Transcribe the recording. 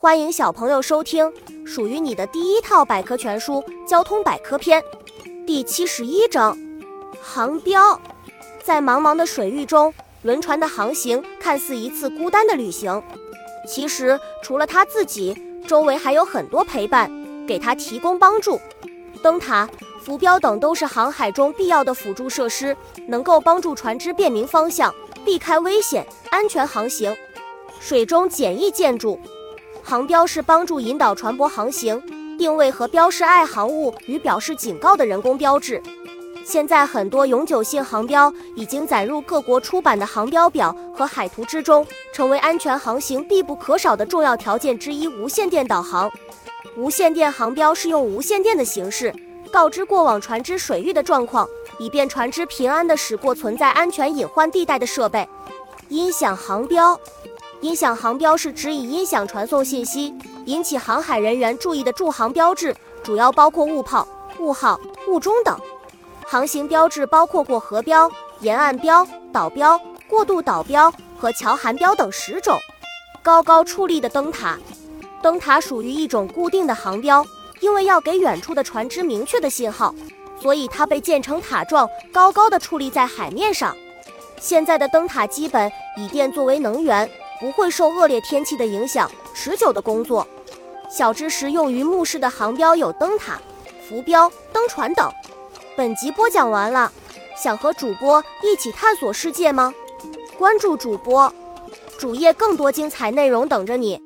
欢迎小朋友收听属于你的第一套百科全书《交通百科篇》第七十一章：航标。在茫茫的水域中，轮船的航行看似一次孤单的旅行，其实除了他自己，周围还有很多陪伴，给他提供帮助。灯塔、浮标等都是航海中必要的辅助设施，能够帮助船只辨明方向，避开危险，安全航行。水中简易建筑，航标是帮助引导船舶航行、定位和标示爱航物与表示警告的人工标志。现在很多永久性航标已经载入各国出版的航标表和海图之中，成为安全航行必不可少的重要条件之一。无线电导航，无线电航标是用无线电的形式告知过往船只水域的状况，以便船只平安地驶过存在安全隐患地带的设备。音响航标。音响航标是指以音响传送信息，引起航海人员注意的驻航标志，主要包括雾炮、雾号、雾钟等。航行标志包括过河标、沿岸标、导标、过渡导标和桥涵标等十种。高高矗立的灯塔，灯塔属于一种固定的航标，因为要给远处的船只明确的信号，所以它被建成塔状，高高的矗立在海面上。现在的灯塔基本以电作为能源。不会受恶劣天气的影响，持久的工作。小知识用于目视的航标有灯塔、浮标、灯船等。本集播讲完了，想和主播一起探索世界吗？关注主播，主页更多精彩内容等着你。